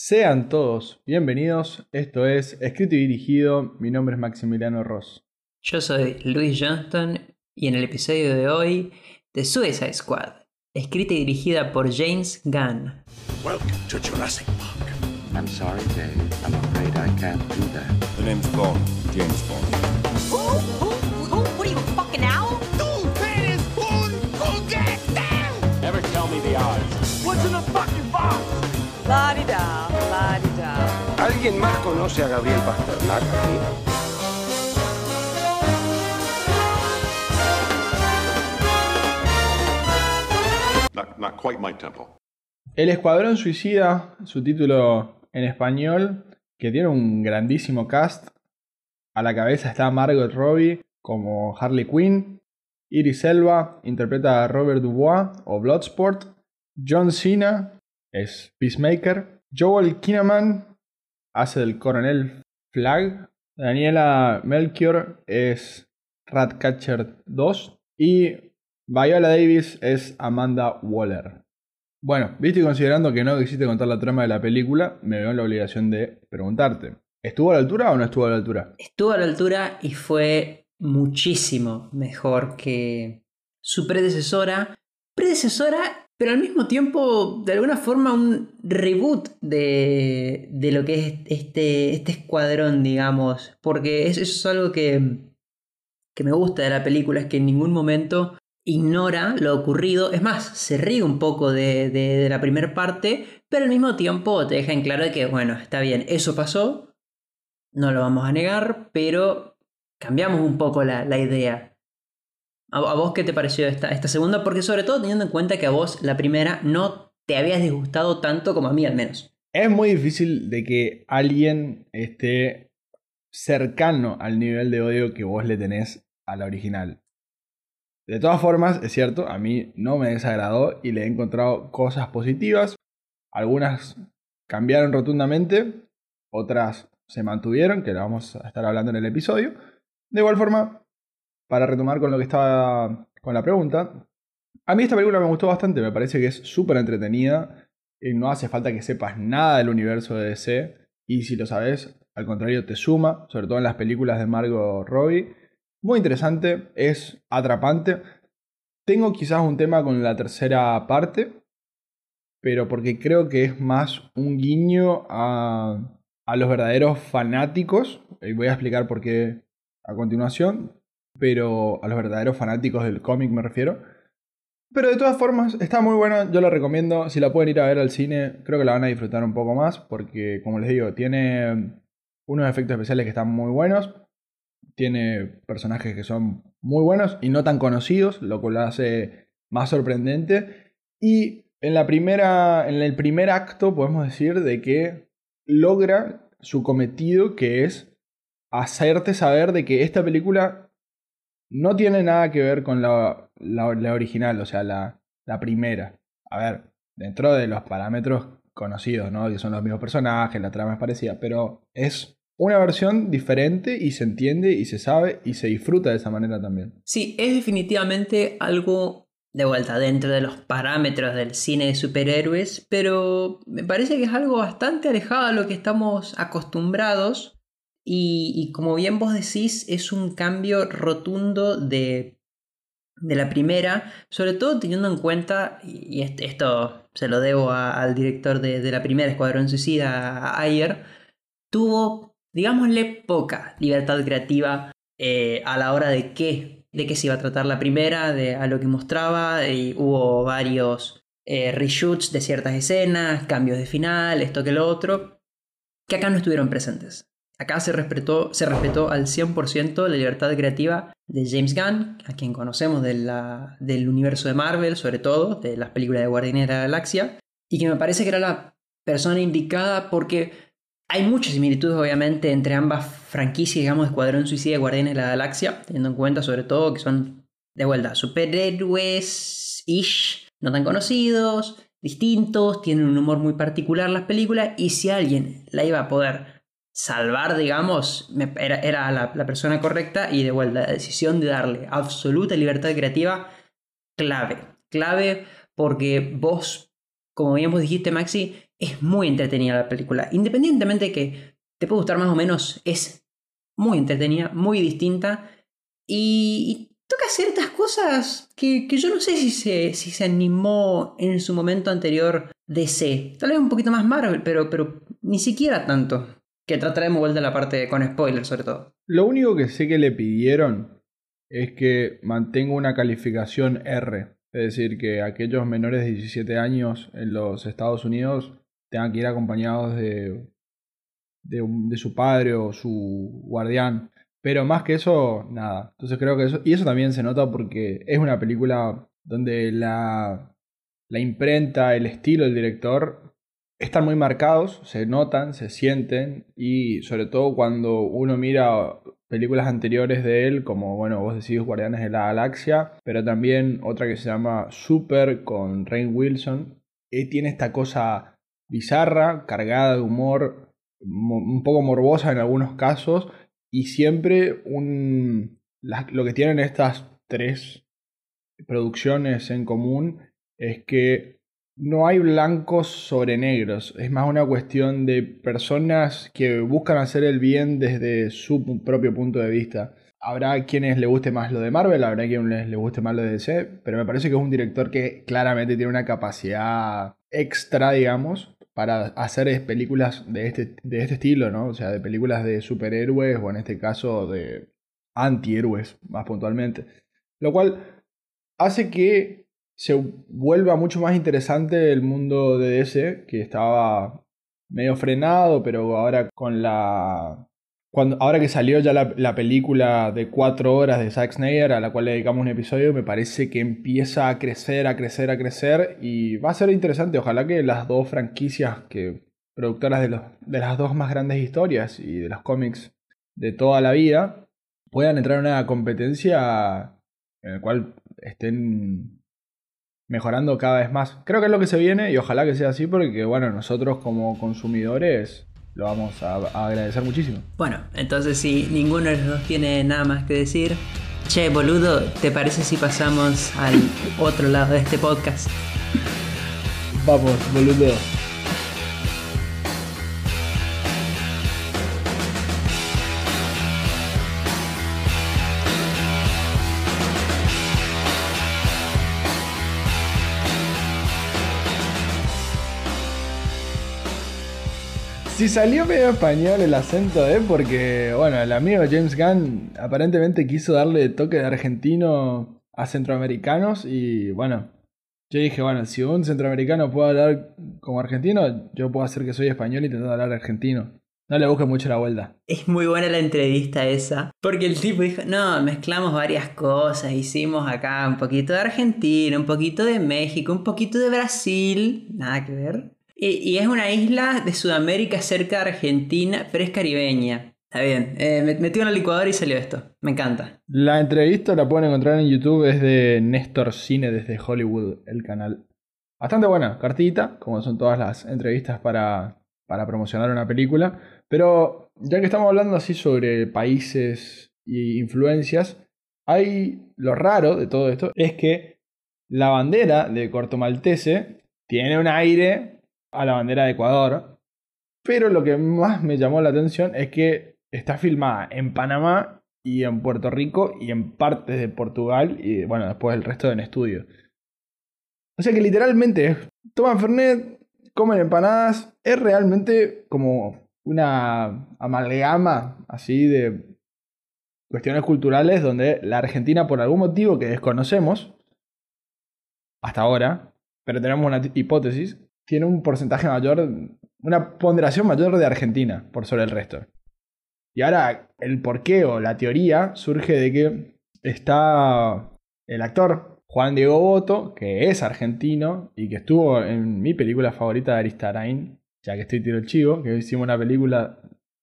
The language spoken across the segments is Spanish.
Sean todos bienvenidos, esto es Escrito y Dirigido, mi nombre es Maximiliano Ross. Yo soy Luis Johnston y en el episodio de hoy de Suicide Squad, escrita y dirigida por James Gunn. Welcome to Jurassic Park. I'm sorry, Dave. I'm afraid I can't do that. The name's Bond, James Bond. ¿Alguien más conoce a Gabriel Pasternak aquí? Not, not quite my tempo. El Escuadrón Suicida, su título en español, que tiene un grandísimo cast. A la cabeza está Margot Robbie como Harley Quinn. Iris Elba interpreta a Robert Dubois o Bloodsport. John Cena es Peacemaker. Joel Kinnaman hace del coronel Flag. Daniela Melchior es Ratcatcher 2. Y Viola Davis es Amanda Waller. Bueno, viste considerando que no quisiste contar la trama de la película, me veo en la obligación de preguntarte. ¿Estuvo a la altura o no estuvo a la altura? Estuvo a la altura y fue muchísimo mejor que su predecesora. Predecesora, pero al mismo tiempo, de alguna forma, un reboot de, de lo que es este, este escuadrón, digamos. Porque eso es algo que, que me gusta de la película, es que en ningún momento ignora lo ocurrido. Es más, se ríe un poco de, de- la primera parte, pero al mismo tiempo te deja en claro que, bueno, está bien, eso pasó, no lo vamos a negar, pero cambiamos un poco la, la idea. ¿A, vos qué te pareció esta, esta segunda? Porque sobre todo teniendo en cuenta que a vos la primera no te habías disgustado tanto como a mí al menos. Es muy difícil de que alguien esté cercano al nivel de odio que vos le tenés a la original. De todas formas, es cierto, a mí no me desagradó y le he encontrado cosas positivas. Algunas cambiaron rotundamente, otras se mantuvieron, que lo vamos a estar hablando en el episodio. De igual forma, para retomar con lo que estaba con la pregunta, a mí esta película me gustó bastante, me parece que es súper entretenida y no hace falta que sepas nada del universo de DC y si lo sabes, al contrario te suma, sobre todo en las películas de Margot Robbie. Muy interesante, es atrapante. Tengo quizás un tema con la tercera parte, pero porque creo que es más un guiño a, a los verdaderos fanáticos, y voy a explicar por qué a continuación, pero a los verdaderos fanáticos del cómic me refiero. Pero de todas formas, está muy buena, yo la recomiendo. Si la pueden ir a ver al cine, creo que la van a disfrutar un poco más, porque como les digo, tiene unos efectos especiales que están muy buenos. Tiene personajes que son muy buenos y no tan conocidos, lo cual la hace más sorprendente. Y en, la primera, en el primer acto podemos decir de que logra su cometido, que es hacerte saber de que esta película no tiene nada que ver con la, original, o sea, la, la primera. A ver, dentro de los parámetros conocidos, ¿no? Que son los mismos personajes, la trama es parecida, pero es una versión diferente y se entiende y se sabe y se disfruta de esa manera también. Sí, es definitivamente algo de vuelta dentro de los parámetros del cine de superhéroes, pero me parece que es algo bastante alejado a lo que estamos acostumbrados y, como bien vos decís, es un cambio rotundo de, de la primera, sobre todo teniendo en cuenta, y y est- esto se lo debo al director de, de la primera Escuadrón Suicida, Ayer, tuvo, digámosle, poca libertad creativa eh, a la hora de qué, de qué se iba a tratar la primera, de a lo que mostraba, y hubo varios eh, reshoots de ciertas escenas, cambios de final, esto que lo otro, que acá no estuvieron presentes. Acá se respetó, se respetó al 100% la libertad creativa de James Gunn, a quien conocemos del universo de Marvel, sobre todo, de las películas de Guardianes de la Galaxia, y que me parece que era la persona indicada porque hay muchas similitudes, obviamente, entre ambas franquicias, digamos, Escuadrón Suicida y Guardianes de la Galaxia, teniendo en cuenta, sobre todo, que son, de vuelta, superhéroes-ish, no tan conocidos, distintos, tienen un humor muy particular las películas, y si alguien la iba a poder salvar, digamos, era, era la, persona correcta, y de vuelta, la decisión de darle absoluta libertad creativa, clave, clave, porque vos, como bien vos dijiste, Maxi, es muy entretenida la película. Independientemente de que te puede gustar más o menos, es muy entretenida, muy distinta. Y, y toca ciertas cosas que, que yo no sé si se, si se animó en su momento anterior DC. Tal vez un poquito más Marvel, pero, pero ni siquiera tanto. Que trataremos vuelta la parte con spoilers, sobre todo. Lo único que sé que le pidieron es que mantenga una calificación R. Es decir, que aquellos menores de 17 años en los Estados Unidos tengan que ir acompañados de, de, su padre o su guardián. Pero más que eso, nada. Entonces creo que eso. Y eso también se nota porque es una película donde la, la imprenta, el estilo del director están muy marcados, se notan, se sienten. Y sobre todo cuando uno mira películas anteriores de él, como bueno, vos decís Guardianes de la Galaxia, pero también otra que se llama Super con Rain Wilson. eh, tiene esta cosa bizarra, cargada de humor, mo- un poco morbosa en algunos casos, y siempre un, lo que tienen estas tres producciones en común es que no hay blancos sobre negros, es más una cuestión de personas que buscan hacer el bien desde su propio punto de vista. Habrá quienes le guste más lo de Marvel, habrá quienes le guste más lo de DC, pero me parece que es un director que claramente tiene una capacidad extra, digamos, para hacer películas de este, de este estilo, ¿no? O sea, de películas de superhéroes o en este caso de antihéroes, más puntualmente. Lo cual hace que se vuelva mucho más interesante el mundo de DC, que estaba medio frenado, pero ahora con la... Cuando, ahora que salió ya la, la película de cuatro horas de Zack Snyder, a la cual le dedicamos un episodio, me parece que empieza a crecer, a crecer, a crecer, y va a ser interesante. Ojalá que las dos franquicias que productoras de, los, de las dos más grandes historias y de los cómics de toda la vida puedan entrar en una competencia en la cual estén mejorando cada vez más. Creo que es lo que se viene y ojalá que sea así porque, bueno, nosotros como consumidores lo vamos a, a agradecer muchísimo. Bueno, entonces si ninguno de los dos tiene nada más que decir, che, boludo, ¿te parece si pasamos al otro lado de este podcast? Vamos, boludo. Si salió medio español el acento, ¿eh? Porque, bueno, el amigo James Gunn aparentemente quiso darle toque de argentino a centroamericanos y, bueno, yo dije, bueno, si un centroamericano puede hablar como argentino, yo puedo hacer que soy español y intentar hablar argentino. No le busque mucho la vuelta. Es muy buena la entrevista esa, porque el tipo dijo, no, mezclamos varias cosas, hicimos acá un poquito de Argentina, un poquito de México, un poquito de Brasil, nada que ver. Y, es una isla de Sudamérica cerca de Argentina, pero es caribeña. Está bien, eh, me- metí una licuadora y salió esto, me encanta. La entrevista la pueden encontrar en YouTube, es de Néstor Cine desde Hollywood, el canal. Bastante buena, cartita, como son todas las entrevistas para, para promocionar una película. Pero ya que estamos hablando así sobre países e influencias, hay lo raro de todo esto es que la bandera de Corto Maltese tiene un aire a la bandera de Ecuador. Pero lo que más me llamó la atención es que está filmada en Panamá y en Puerto Rico y en partes de Portugal y bueno, después el resto en estudio. O sea que literalmente toman Fernet, comen empanadas, es realmente como una amalgama así de cuestiones culturales donde la Argentina por algún motivo que desconocemos hasta ahora, pero tenemos una hipótesis, tiene un porcentaje mayor, una ponderación mayor de Argentina por sobre el resto. Y ahora el porqué o la teoría surge de que está el actor Juan Diego Boto, que es argentino y que estuvo en mi película favorita de Aristarain, ya que estoy tiro el chivo, que hicimos una película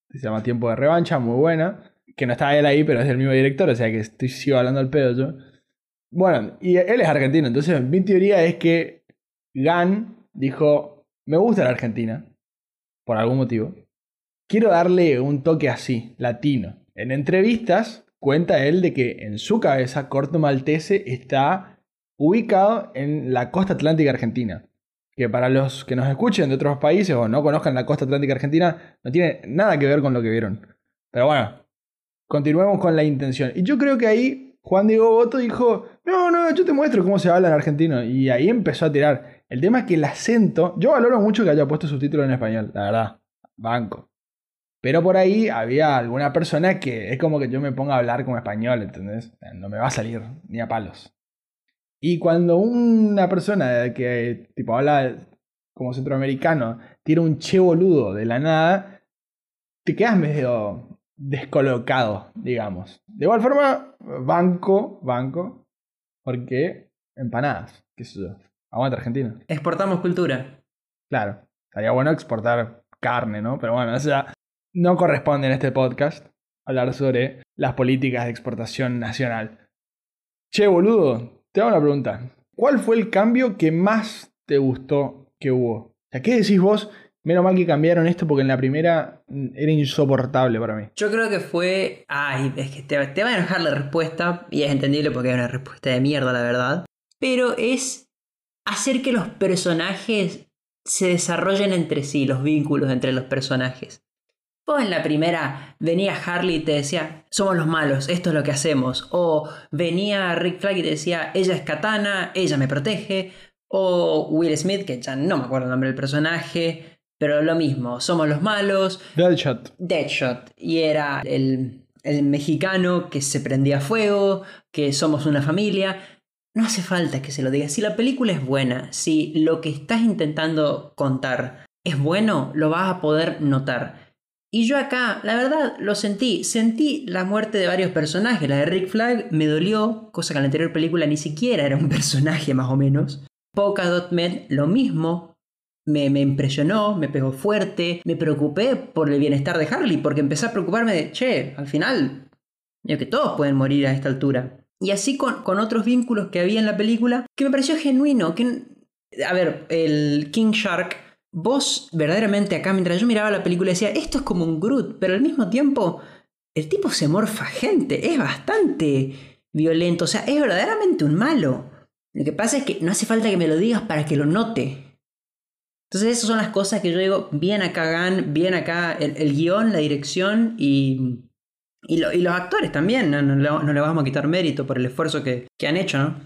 que se llama Tiempo de Revancha, muy buena, que no está él ahí, pero es del mismo director, o sea que estoy sigo hablando al pedo yo. Bueno, y él es argentino, entonces mi teoría es que Gan dijo, me gusta la Argentina, por algún motivo, quiero darle un toque así, latino. En entrevistas cuenta él de que en su cabeza Corto Maltese está ubicado en la costa atlántica argentina. que para los que nos escuchen de otros países o no conozcan la costa atlántica argentina, no tiene nada que ver con lo que vieron. Pero bueno, continuemos con la intención. Y yo creo que ahí Juan Diego Boto dijo, no, no, yo te muestro cómo se habla en argentino. Y ahí empezó a tirar. El tema es que el acento, yo valoro mucho que haya puesto subtítulos en español, la verdad, banco. Pero por ahí había alguna persona que es como que yo me ponga a hablar como español, ¿entendés? No me va a salir ni a palos. Y cuando una persona que tipo habla como centroamericano tira un che boludo de la nada, te quedas medio descolocado, digamos. De igual forma, banco, banco, porque empanadas, qué sé. Aguanta Argentina. Exportamos cultura. Claro, estaría bueno exportar carne, ¿no? Pero bueno, eso ya no corresponde en este podcast hablar sobre las políticas de exportación nacional. Che, boludo, te hago una pregunta. ¿Cuál fue el cambio que más te gustó que hubo? O sea, ¿qué decís vos? Menos mal que cambiaron esto porque en la primera era insoportable para mí. Yo creo que fue. Ay, es que te, te va a enojar la respuesta, y es entendible porque es una respuesta de mierda, la verdad. Pero es hacer que los personajes se desarrollen entre sí, los vínculos entre los personajes. Vos en la primera venía Harley y te decía, somos los malos, esto es lo que hacemos. O venía Rick Flag y te decía, ella es Katana, ella me protege. O Will Smith, que ya no me acuerdo el nombre del personaje, pero lo mismo, somos los malos. Deadshot. Deadshot. Y era el, el mexicano que se prendía fuego, que somos una familia. No hace falta que se lo diga. Si la película es buena, si lo que estás intentando contar es bueno, lo vas a poder notar. Y yo acá, la verdad, lo sentí. Sentí la muerte de varios personajes. La de Rick Flag me dolió, cosa que en la anterior película ni siquiera era un personaje más o menos. Polka Dot Man, lo mismo. Me, impresionó, me pegó fuerte. Me preocupé por el bienestar de Harley, porque empecé a preocuparme de, che, al final, yo que todos pueden morir a esta altura. Y así con, con otros vínculos que había en la película, que me pareció genuino. Que, a ver, el King Shark vos verdaderamente acá, mientras yo miraba la película, decía, esto es como un Groot, pero al mismo tiempo, el tipo se morfa gente, es bastante violento, o sea, es verdaderamente un malo. Lo que pasa es que no hace falta que me lo digas para que lo note. Entonces esas son las cosas que yo digo, bien acá Gan, bien acá el, el guion, la dirección y, y, lo, y, los actores también, no, no, no, le vamos a quitar mérito por el esfuerzo que, que han hecho, ¿no?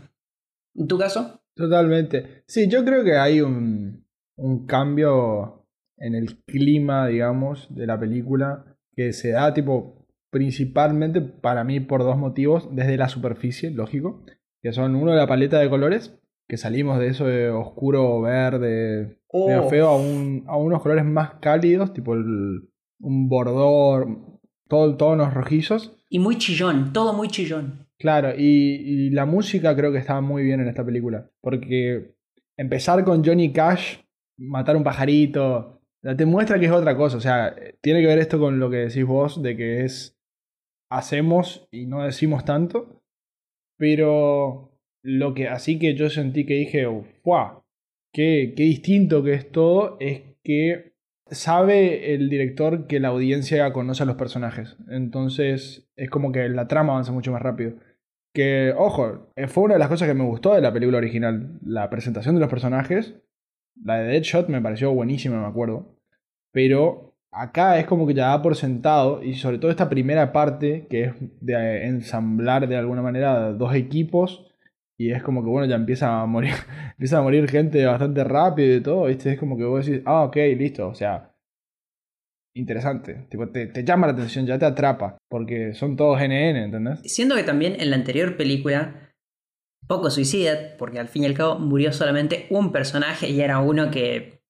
¿En tu caso? Totalmente. Sí, yo creo que hay un, un cambio en el clima, digamos, de la película que se da tipo principalmente para mí por dos motivos, desde la superficie, lógico, que son uno de la paleta de colores, que salimos de eso de oscuro verde, oh. feo, a, un, a, unos colores más cálidos, tipo el, un bordor, todo, tonos rojizos. Y muy chillón, todo muy chillón. Claro, y, y la música creo que estaba muy bien en esta película, porque empezar con Johnny Cash matar un pajarito. Te muestra que es otra cosa. O sea, tiene que ver esto con lo que decís vos, de que es hacemos y no decimos tanto. Pero lo que así que yo sentí que dije, ¡fuah! Qué, qué distinto que es todo, es que sabe el director que la audiencia conoce a los personajes. Entonces es como que la trama avanza mucho más rápido. Que, ojo, fue una de las cosas que me gustó de la película original. La presentación de los personajes la de Deadshot me pareció buenísima, me acuerdo. Pero acá es como que ya da por sentado, y sobre todo esta primera parte, que es de ensamblar de alguna manera dos equipos, y es como que bueno, ya empieza a morir, empieza a morir gente bastante rápido y todo, ¿viste? Es como que vos decís, ah, ok, listo, o sea, interesante, tipo, te, te llama la atención, ya te atrapa, porque son todos NN, ¿entendés? Siendo que también en la anterior película poco suicida, porque al fin y al cabo murió solamente un personaje y era uno que,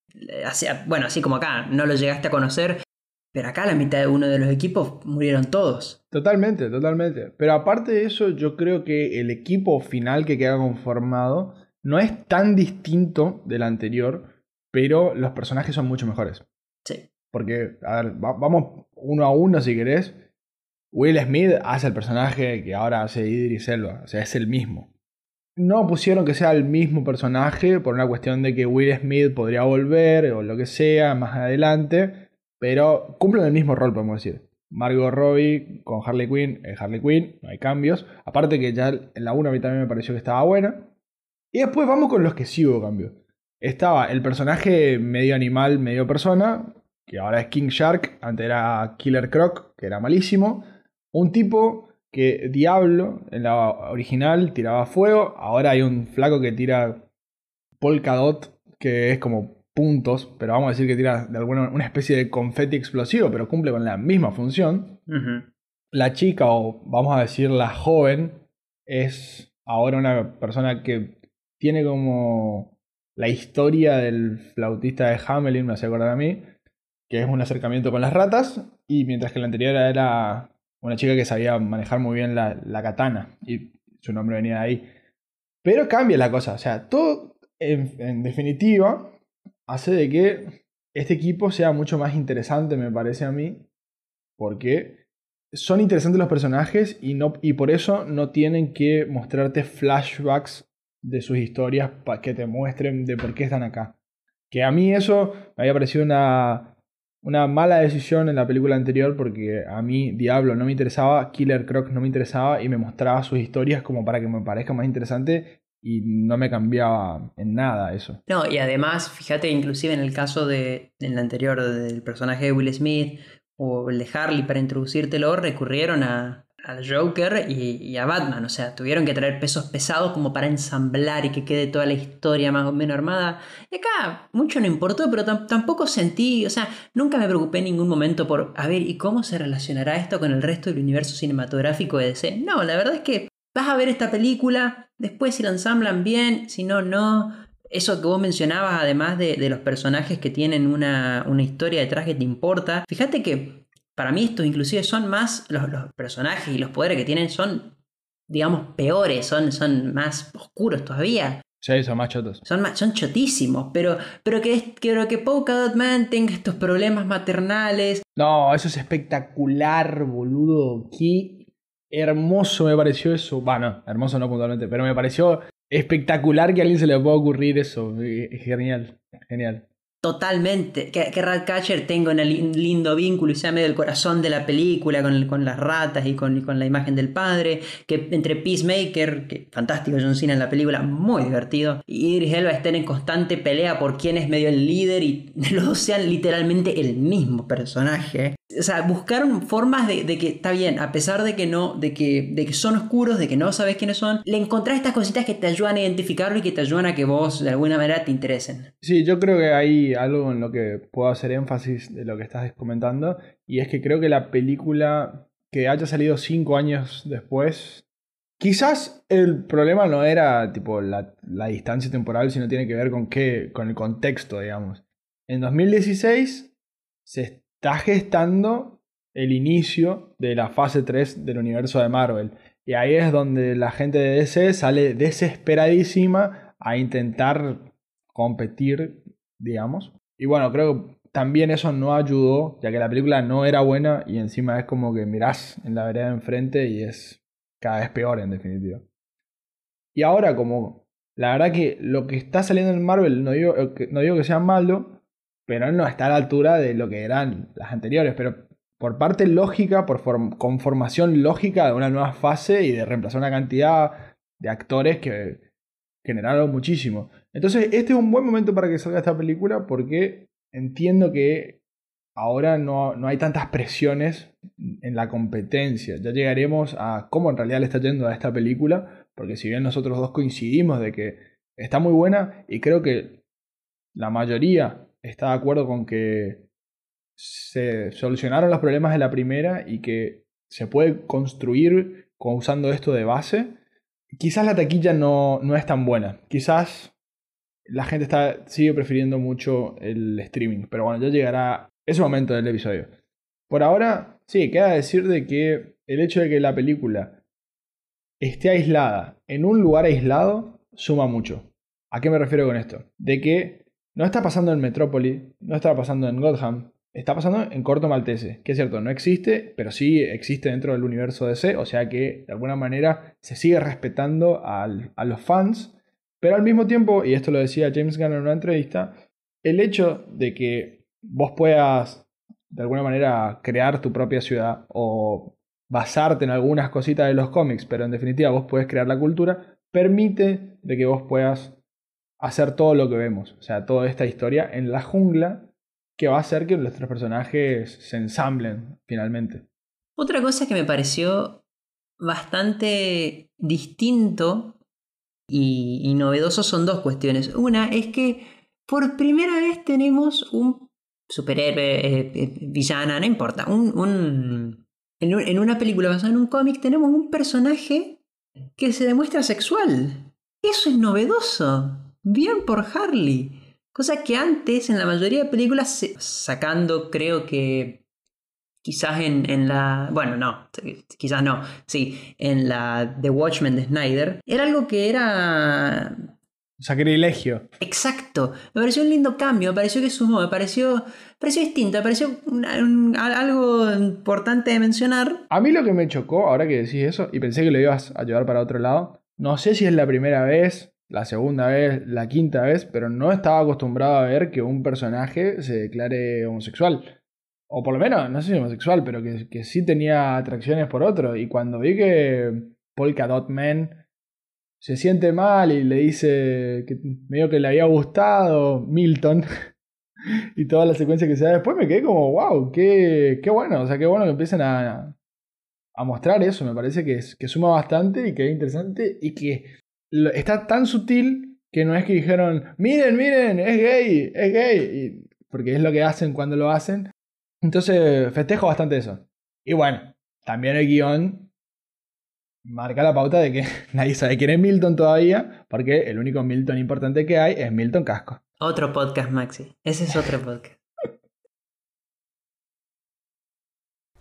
hacía, bueno, así como acá, no lo llegaste a conocer, pero acá la mitad de uno de los equipos murieron todos. Totalmente, totalmente. Pero aparte de eso, yo creo que el equipo final que queda conformado no es tan distinto del anterior, pero los personajes son mucho mejores. Sí. Porque, a ver, vamos uno a uno si querés. Will Smith hace el personaje que ahora hace Idris Elba, o sea, es el mismo. No pusieron que sea el mismo personaje por una cuestión de que Will Smith podría volver o lo que sea más adelante, pero cumplen el mismo rol, podemos decir. Margot Robbie con Harley Quinn es Harley Quinn, no hay cambios. Aparte que ya en la 1 a mí también me pareció que estaba buena. Y después vamos con los que sí hubo cambios. estaba el personaje medio animal, medio persona, que ahora es King Shark, antes era Killer Croc, que era malísimo. Un tipo que Diablo, en la original, tiraba fuego, ahora hay un flaco que tira polka dot, que es como puntos, pero vamos a decir que tira de alguna una especie de confeti explosivo, pero cumple con la misma función. La chica, o vamos a decir la joven, es ahora una persona que tiene como la historia del flautista de Hamelin, me hace acordar a mí, que es un acercamiento con las ratas, y mientras que la anterior era una chica que sabía manejar muy bien la, la katana, y su nombre venía de ahí. Pero cambia la cosa, o sea, todo en, en definitiva hace de que este equipo sea mucho más interesante, me parece a mí, porque son interesantes los personajes y, no, y por eso no tienen que mostrarte flashbacks de sus historias para que te muestren de por qué están acá. Que a mí eso me había parecido una, una mala decisión en la película anterior porque a mí Diablo no me interesaba, Killer Croc no me interesaba y me mostraba sus historias como para que me parezca más interesante y no me cambiaba en nada eso. No, y además, fíjate, inclusive en el caso de, en el anterior del personaje de Will Smith o el de Harley para introducírtelo, recurrieron a, al Joker y, y a Batman. O sea, tuvieron que traer pesos pesados como para ensamblar y que quede toda la historia más o menos armada. Y acá mucho no importó, pero tam- tampoco sentí, o sea, nunca me preocupé en ningún momento por, a ver, ¿y cómo se relacionará esto con el resto del universo cinematográfico de DC? No, la verdad es que vas a ver esta película, después si la ensamblan bien, si no, no. Eso que vos mencionabas, además de, de los personajes que tienen una, una historia detrás que te importa, fíjate que para mí estos inclusive son más, los, los personajes y los poderes que tienen son, digamos, peores, son, son más oscuros todavía. Sí, son más chotos. Son, ma- son chotísimos, pero, pero que, es- que Man tenga estos problemas maternales. No, eso es espectacular, boludo. Qué hermoso me pareció eso. Bueno, hermoso no puntualmente, pero me pareció espectacular que a alguien se le pueda ocurrir eso. Es genial, genial. Totalmente. Que, que Ratcatcher tenga un lin- lindo vínculo y sea medio el corazón de la película con, con las ratas y con, y con la imagen del padre. Que entre Peacemaker, que fantástico John Cena en la película, muy divertido, y Idris Elba estén en constante pelea por quién es medio el líder y los dos sean literalmente el mismo personaje. O sea, buscaron formas de, que está bien, a pesar de que no, de que, de que son oscuros, de que no sabes quiénes son, le encontrás estas cositas que te ayudan a identificarlo y que te ayudan a que vos de alguna manera te interesen. Sí, yo creo que hay algo en lo que puedo hacer énfasis de lo que estás comentando, y es que creo que la película que haya salido cinco años después, quizás el problema no era tipo la, la distancia temporal, sino tiene que ver con qué, con el contexto, digamos. En 2016 se está gestando el inicio de la fase 3 del universo de Marvel. Y ahí es donde la gente de DC sale desesperadísima a intentar competir, digamos. Y bueno, creo que también eso no ayudó, ya que la película no era buena y encima es como que mirás en la vereda de enfrente y es cada vez peor en definitiva. Y ahora como la verdad que lo que está saliendo en Marvel no digo, eh, no digo que sea malo, pero no está a la altura de lo que eran las anteriores, pero por parte lógica, por form- conformación lógica de una nueva fase y de reemplazar una cantidad de actores que generaron muchísimo. Entonces, este es un buen momento para que salga esta película porque entiendo que ahora no, no hay tantas presiones en la competencia. Ya llegaremos a cómo en realidad le está yendo a esta película, porque si bien nosotros dos coincidimos de que está muy buena y creo que la mayoría está de acuerdo con que se solucionaron los problemas de la primera y que se puede construir con- usando esto de base, quizás la taquilla no, no es tan buena. Quizás la gente está, sigue prefiriendo mucho el streaming. Pero bueno, ya llegará ese momento del episodio. Por ahora, sí, queda decir de que el hecho de que la película esté aislada en un lugar aislado suma mucho. ¿A qué me refiero con esto? De que no está pasando en Metrópoli, no está pasando en Gotham, está pasando en Corto Maltese, que es cierto, no existe, pero sí existe dentro del universo DC, o sea que de alguna manera se sigue respetando a los fans, pero al mismo tiempo, y esto lo decía James Gunn en una entrevista, el hecho de que vos puedas de alguna manera crear tu propia ciudad o basarte en algunas cositas de los cómics, pero en definitiva vos puedes crear la cultura, permite de que vos puedas hacer todo lo que vemos. O sea, toda esta historia en la jungla que va a hacer que nuestros personajes se ensamblen finalmente. Otra cosa que me pareció bastante distinto y, novedoso son dos cuestiones. Una es que por primera vez tenemos un superhéroe, eh, eh, villana, no importa, un- en una película basada en un cómic tenemos un personaje que se demuestra sexual. Eso es novedoso. Bien por Harley. Cosa que antes en la mayoría de películas, sacando creo que quizás en, en la... Bueno, no, quizás no. Sí, en la The Watchmen de Snyder. Era algo que era Sacrilegio. Exacto. Me pareció un lindo cambio, me pareció que sumó, me pareció, me pareció distinto, me pareció un- algo importante de mencionar. A mí lo que me chocó, ahora que decís eso, y pensé que lo ibas a llevar para otro lado, no sé si es la primera vez, la segunda vez, la quinta vez, pero no estaba acostumbrado a ver que un personaje se declare homosexual. O por lo menos, no sé si homosexual, pero que, que sí tenía atracciones por otro. Y cuando vi que Polka Dot Man se siente mal y le dice que medio que le había gustado Milton y toda la secuencia que se da después, me quedé como, wow, qué, qué bueno. O sea, qué bueno que empiecen a, a mostrar eso. Me parece que, que suma bastante y que es interesante y que está tan sutil que no es que dijeron, miren, miren, es gay, es gay. Y- porque es lo que hacen cuando lo hacen. Entonces festejo bastante eso. Y bueno, también el guion marca la pauta de que nadie sabe quién es Milton todavía, porque el único Milton importante que hay es Milton Casco. Otro podcast, Maxi. Ese es otro podcast.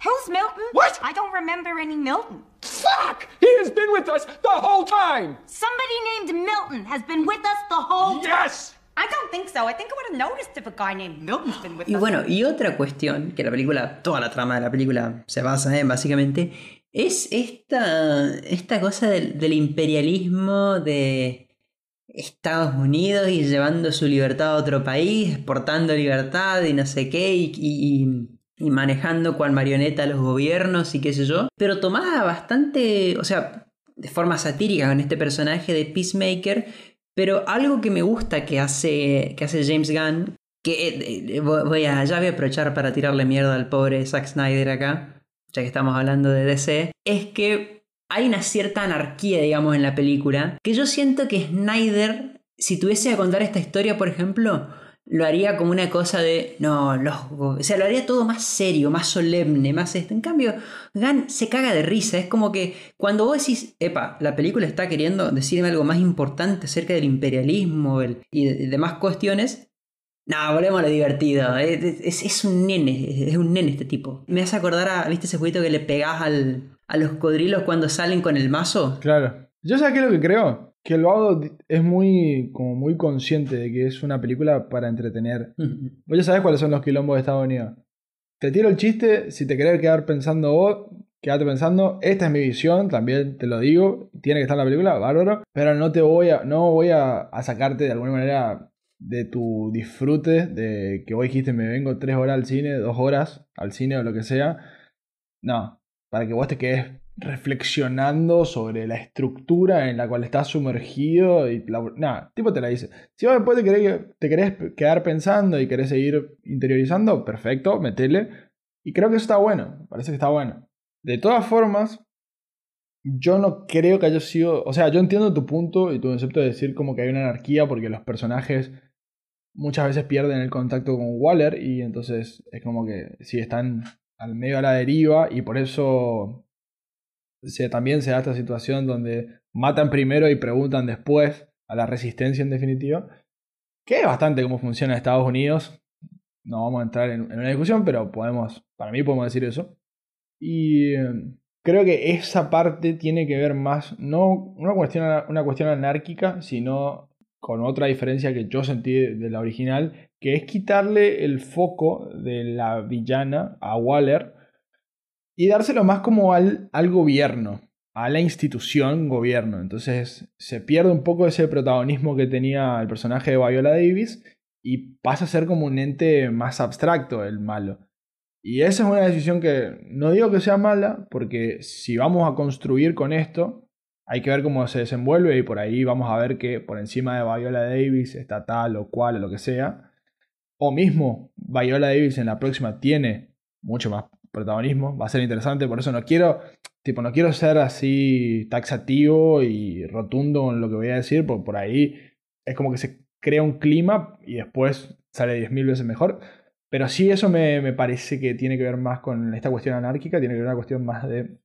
Who's Milton? What? I don't remember any Milton. Fuck! He has been with us the whole time! Somebody named Milton has been with us the whole time. Yes! I don't think so. I think I would have noticed if a guy named Milton's been with Y us. bueno, y otra cuestión que la película, toda la trama de la película se basa en básicamente, es esta, esta cosa del, del imperialismo de Estados Unidos y llevando su libertad a otro país, exportando libertad y no sé qué, y, y- y- y manejando cual marioneta a los gobiernos y qué sé yo, pero tomada bastante, o sea, de forma satírica con este personaje de Peacemaker, pero algo que me gusta que hace, que hace James Gunn, que eh, eh, voy a, ya voy a aprovechar para tirarle mierda al pobre Zack Snyder acá, ya que estamos hablando de DC, es que hay una cierta anarquía, digamos, en la película, que yo siento que Snyder, si tuviese que contar esta historia, por ejemplo, lo haría como una cosa de, no, los, o sea, lo haría todo más serio, más solemne, más esto. En cambio, Gunn se caga de risa, es como que cuando vos decís, epa, la película está queriendo decirme algo más importante acerca del imperialismo el- y de, de demás cuestiones, no, volvemos a lo divertido. Es, es- un nene, es un nene este tipo. Me hace acordar a, ¿viste ese jueguito que le pegás al, a los codrilos cuando salen con el mazo? Claro. Yo sé qué es lo que creo. Que el vago es muy, como muy consciente de que es una película para entretener. Vos ya sabés cuáles son los quilombos de Estados Unidos. Te tiro el chiste, si te querés quedar pensando vos, quédate pensando, esta es mi visión, también te lo digo, tiene que estar en la película, bárbaro, pero no te voy a, no voy a, a sacarte de alguna manera de tu disfrute, de que vos dijiste me vengo tres horas al cine, dos horas al cine o lo que sea. No, para que vos te quedes reflexionando sobre la estructura en la cual estás sumergido y nada, tipo te la dice. Si vos después te querés, te querés quedar pensando y querés seguir interiorizando, perfecto, metele. Y creo que eso está bueno, parece que está bueno. De todas formas, yo no creo que haya sido, o sea, yo entiendo tu punto y tu concepto de decir como que hay una anarquía porque los personajes muchas veces pierden el contacto con Waller y entonces es como que sí están al medio a la deriva y por eso se, también se da esta situación donde matan primero y preguntan después a la resistencia en definitiva, que es bastante cómo funciona Estados Unidos. No vamos a entrar en, en una discusión, pero podemos, para mí podemos decir eso. Y eh, creo que esa parte tiene que ver más, no una cuestión, una cuestión anárquica, sino con otra diferencia que yo sentí de la original, que es quitarle el foco de la villana a Waller y dárselo más como al, al gobierno, a la institución gobierno. Entonces se pierde un poco ese protagonismo que tenía el personaje de Viola Davis y pasa a ser como un ente más abstracto el malo. Y esa es una decisión que no digo que sea mala, porque si vamos a construir con esto, Hay que ver cómo se desenvuelve y por ahí vamos a ver que por encima de Viola Davis está tal o cual o lo que sea. O mismo Viola Davis en la próxima tiene mucho más protagonismo. Va a ser interesante, por eso no quiero, tipo, no quiero ser así taxativo y rotundo en lo que voy a decir, porque por ahí es como que se crea un clima y después sale 10.000 veces mejor. Pero sí, eso me, me, parece que tiene que ver más con esta cuestión anárquica, tiene que ver una cuestión más de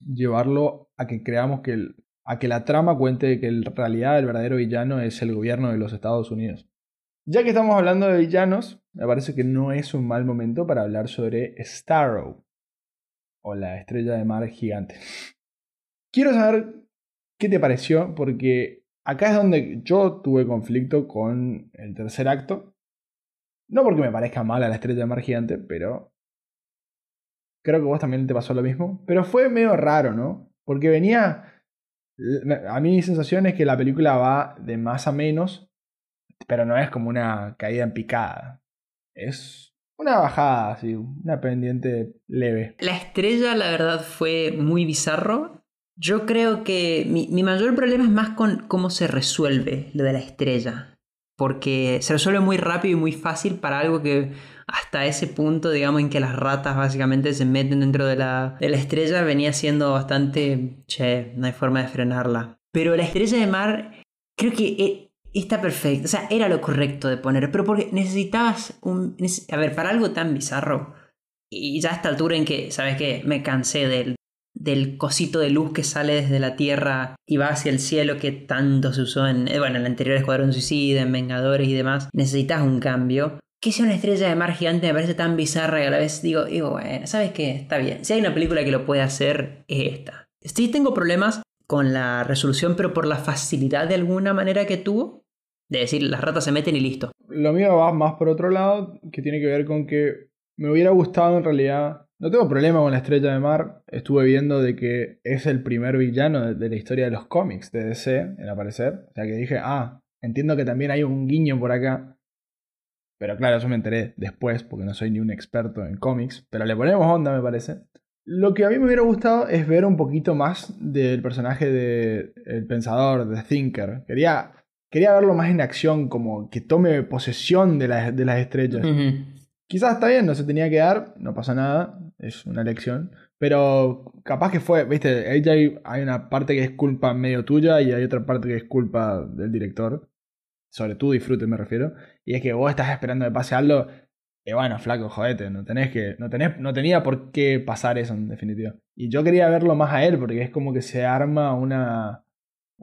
llevarlo a que creamos que a que la trama cuente que en realidad el verdadero villano es el gobierno de los Estados Unidos. Ya que estamos hablando de villanos, me parece que no es un mal momento para hablar sobre Starrow, o la estrella de mar gigante. Quiero saber qué te pareció, porque acá es donde yo tuve conflicto con el tercer acto. No porque me parezca mala la estrella de mar gigante, pero creo que vos también te pasó lo mismo. Pero fue medio raro, ¿no? Porque venía... A mí mi sensación es que la película va de más a menos, pero no es como una caída en picada. Es una bajada, así, una pendiente leve. La estrella, la verdad, fue muy bizarro. Yo creo que mi, mi mayor problema es más con cómo se resuelve lo de la estrella. Porque se resuelve muy rápido y muy fácil para algo que hasta ese punto, digamos, en que las ratas básicamente se meten dentro de la, de la estrella, venía siendo bastante, che, no hay forma de frenarla. Pero la estrella de mar, creo que e, está perfecta, o sea, era lo correcto de poner, pero porque necesitabas un... A ver, para algo tan bizarro, y ya a esta altura en que, ¿sabes qué? Me cansé del, del cosito de luz que sale desde la Tierra y va hacia el cielo que tanto se usó en, eh, bueno, en el anterior Escuadrón Suicida, en Vengadores y demás. Necesitas un cambio que sea una estrella de mar gigante me parece tan bizarra y a la vez digo, digo, bueno, ¿sabes qué? Está bien. Si hay una película que lo puede hacer, es esta. Sí tengo problemas con la resolución, pero por la facilidad de alguna manera que tuvo. De decir, las ratas se meten y listo. Lo mío va más por otro lado, que tiene que ver con que me hubiera gustado en realidad. No tengo problema con la estrella de mar. Estuve viendo de que es el primer villano de, la historia de los cómics de DC en aparecer. O sea que dije, ah, entiendo que también hay un guiño por acá. Pero claro, eso me enteré después, porque no soy ni un experto en cómics, pero le ponemos onda, me parece. Lo que a mí me hubiera gustado es ver un poquito más del personaje de El Pensador, de Thinker. Quería, quería verlo más en acción, como que tome posesión de, la, de las estrellas. Quizás está bien, no se tenía que dar, no pasa nada, es una elección. Pero capaz que fue, viste, ahí hay, hay una parte que es culpa medio tuya y hay otra parte que es culpa del director sobre tu disfrute me refiero, y es que vos estás esperando que pase algo, y bueno, flaco, jodete, no tenés que, no tenés, no tenía por qué pasar eso en definitiva. Y yo quería verlo más a él, porque es como que se arma una,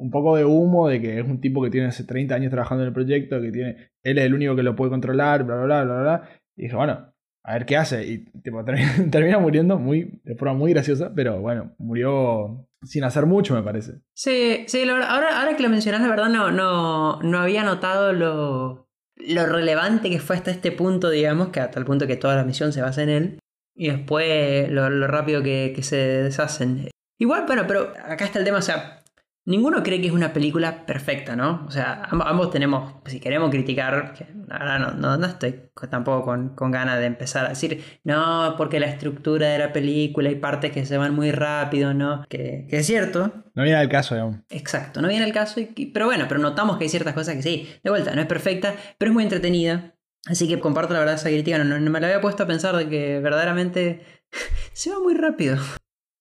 un poco de humo de que es un tipo que tiene hace 30 años trabajando en el proyecto, que tiene, él es el único que lo puede controlar, bla, bla, bla, bla, bla. Y dije, bueno, a ver qué hace. Y termina, muriendo muy, de forma muy graciosa, pero bueno, murió sin hacer mucho, me parece. Sí, sí, ahora, ahora que lo mencionas, la verdad no, no, no había notado lo, lo relevante que fue hasta este punto, digamos, que hasta el punto que toda la misión se basa en él. Y después lo, lo rápido que, que, se deshacen. Igual, bueno, pero acá está el tema, o sea, Ninguno cree que es una película perfecta, ¿no? O sea, ambos tenemos, si queremos criticar, que ahora no, no, no, estoy tampoco con, con, ganas de empezar a decir, no, porque la estructura de la película hay partes que se van muy rápido, ¿no? Que, que es cierto. No viene al caso, digamos. Exacto, no viene al caso, y, pero bueno, pero notamos que hay ciertas cosas que sí, de vuelta, no es perfecta, pero es muy entretenida. Así que comparto la verdad esa crítica, no, no me la había puesto a pensar de que verdaderamente se va muy rápido.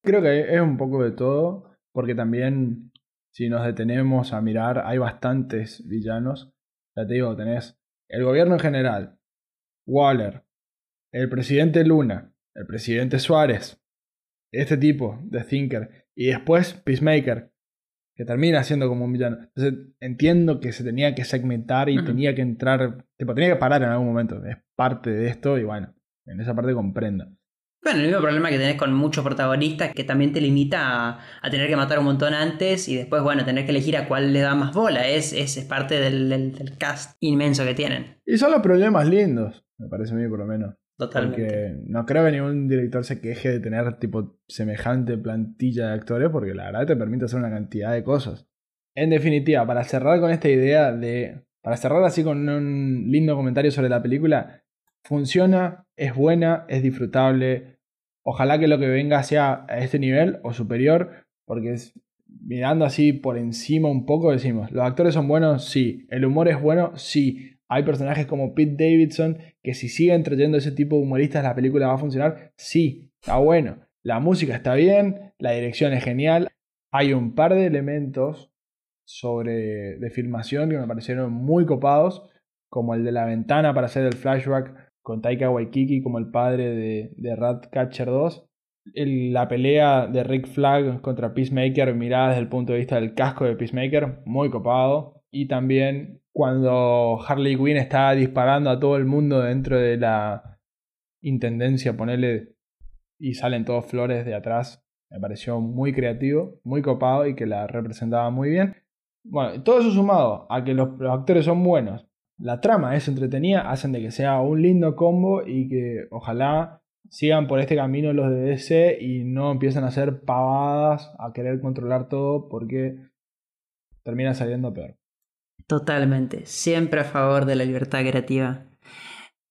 Creo que es un poco de todo, porque también si nos detenemos a mirar, hay bastantes villanos. Ya te digo, tenés el gobierno en general, Waller, el presidente Luna, el presidente Suárez, este tipo de Thinker, y después Peacemaker, que termina siendo como un villano. Entonces entiendo que se tenía que segmentar y tenía que entrar, tipo, tenía que parar en algún momento. Es parte de esto y bueno, en esa parte comprendo. Bueno, el mismo problema que tenés con muchos protagonistas que también te limita a, a, tener que matar un montón antes y después, bueno, tener que elegir a cuál le da más bola. Es, es, es parte del, del, del, cast inmenso que tienen. Y son los problemas lindos, me parece a mí por lo menos. Totalmente. Porque no creo que ningún director se queje de tener tipo semejante plantilla de actores porque la verdad te permite hacer una cantidad de cosas. En definitiva, para cerrar con esta idea de... Para cerrar así con un lindo comentario sobre la película, funciona, es buena, es disfrutable. Ojalá que lo que venga sea a este nivel o superior, porque mirando así por encima un poco, decimos, ¿los actores son buenos? Sí. ¿El humor es bueno? Sí. Hay personajes como Pete Davidson que si siguen trayendo ese tipo de humoristas la película va a funcionar. Sí, está bueno. La música está bien, la dirección es genial. Hay un par de elementos sobre de filmación que me parecieron muy copados, como el de la ventana para hacer el flashback con Taika Waikiki como el padre de, de Ratcatcher 2. El- la pelea de Rick Flag contra Peacemaker mirada desde el punto de vista del casco de Peacemaker, muy copado. Y también cuando Harley Quinn está disparando a todo el mundo dentro de la intendencia, ponerle y salen todos flores de atrás. Me pareció muy creativo, muy copado y que la representaba muy bien. Bueno, todo eso sumado a que los, los actores son buenos, la trama es entretenida, hacen de que sea un lindo combo y que ojalá sigan por este camino los de DC y no empiecen a hacer pavadas, a querer controlar todo porque termina saliendo peor. Totalmente, siempre a favor de la libertad creativa.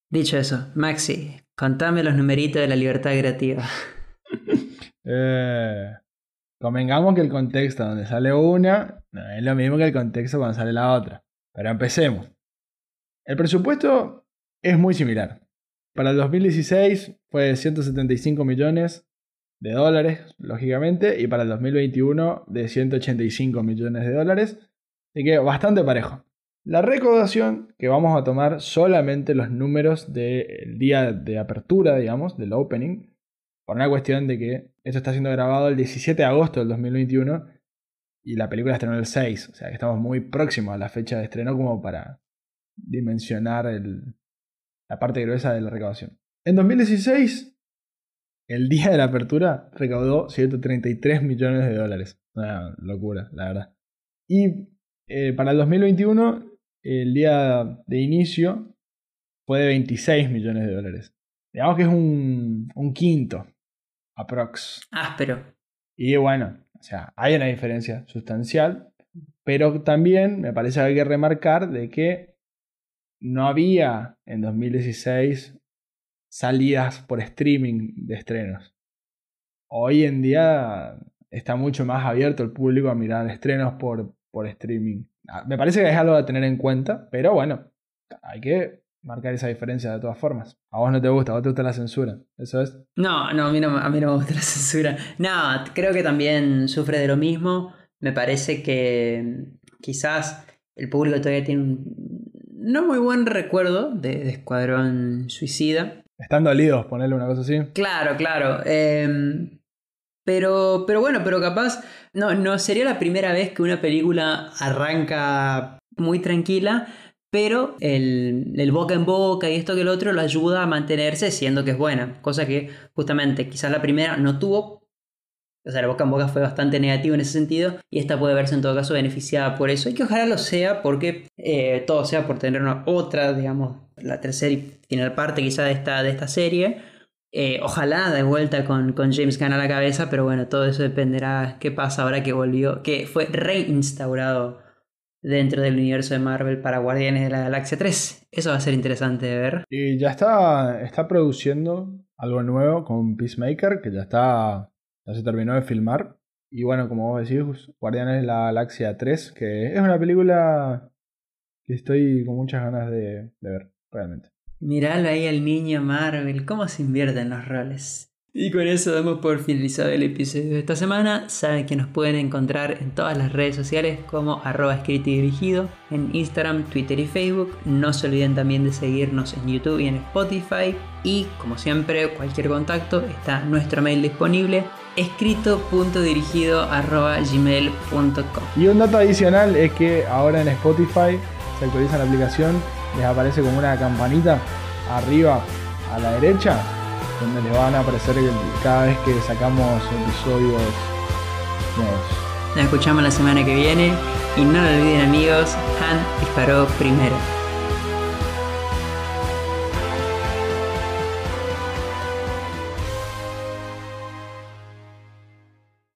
Dicho eso, Maxi, contame los numeritos de la libertad creativa. Eh, convengamos que el contexto donde sale una no es lo mismo que el contexto cuando sale la otra. Pero empecemos. El presupuesto es muy similar. Para el 2016 fue de 175 millones de dólares, lógicamente, y para el 2021 de 185 millones de dólares. Así que bastante parejo. La recaudación, que vamos a tomar solamente los números del día de apertura, digamos, del opening, por una cuestión de que esto está siendo grabado el 17 de agosto del 2021 y la película estrenó el 6, o sea que estamos muy próximos a la fecha de estreno como para dimensionar el- la parte gruesa de la recaudación. En 2016, el día de la apertura recaudó 133 millones de dólares. Una locura, la verdad. Y eh, para el 2021, el día de inicio fue de 26 millones de dólares. Digamos que es un, un quinto, aprox. Áspero. Y bueno, o sea, hay una diferencia sustancial, pero también me parece que hay que remarcar de que no había en 2016 salidas por streaming de estrenos. Hoy en día está mucho más abierto el público a mirar estrenos por, por streaming. Ah, Me parece que es algo a tener en cuenta, pero bueno, hay que marcar esa diferencia de todas formas. A vos no te gusta, a vos te gusta la censura. Eso es. No, no, a mí no, a mí no me gusta la censura. No, creo que también sufre de lo mismo. Me parece que mm, quizás el público todavía tiene un no muy buen recuerdo de, de Escuadrón Suicida. Están dolidos, ponerle una cosa así. Claro, claro. em, pero, pero bueno, pero capaz no, no sería la primera vez que una película arranca muy tranquila, pero el, el boca en boca y esto que el otro lo ayuda a mantenerse siendo que es buena. Cosa que justamente quizás la primera no tuvo. O sea, el boca en boca fue bastante negativo en ese sentido y esta puede verse en todo caso beneficiada por eso. Y que ojalá lo sea porque eh, todo sea por tener una otra, digamos, la tercera y final parte quizá de esta, de esta serie. Eh, ojalá de vuelta con, con James Gunn a la cabeza, pero bueno, todo eso dependerá qué pasa ahora que volvió, que fue reinstaurado dentro del universo de Marvel para Guardianes de la Galaxia 3. Eso va a ser interesante de ver. Y ya está, está produciendo algo nuevo con Peacemaker, que ya está, ya se terminó de filmar. Y bueno, como vos decís, Guardianes de la Galaxia 3, que es una película que estoy con muchas ganas de, de ver, realmente. Miralo ahí al niño Marvel, cómo se invierten los roles. Y con eso damos por finalizado el episodio de esta semana. Saben que nos pueden encontrar en todas las redes sociales como arroba escrito y dirigido, en Instagram, Twitter y Facebook. No se olviden también de seguirnos en YouTube y en Spotify. Y como siempre, cualquier contacto está nuestro mail disponible escrito.dirigido arroba gmail.com. Y un dato adicional es que ahora en Spotify se actualiza la aplicación, les aparece como una campanita arriba a la derecha, donde les van a aparecer cada vez que sacamos episodios nuevos. Nos escuchamos la semana que viene y no lo olviden amigos, Han disparó primero.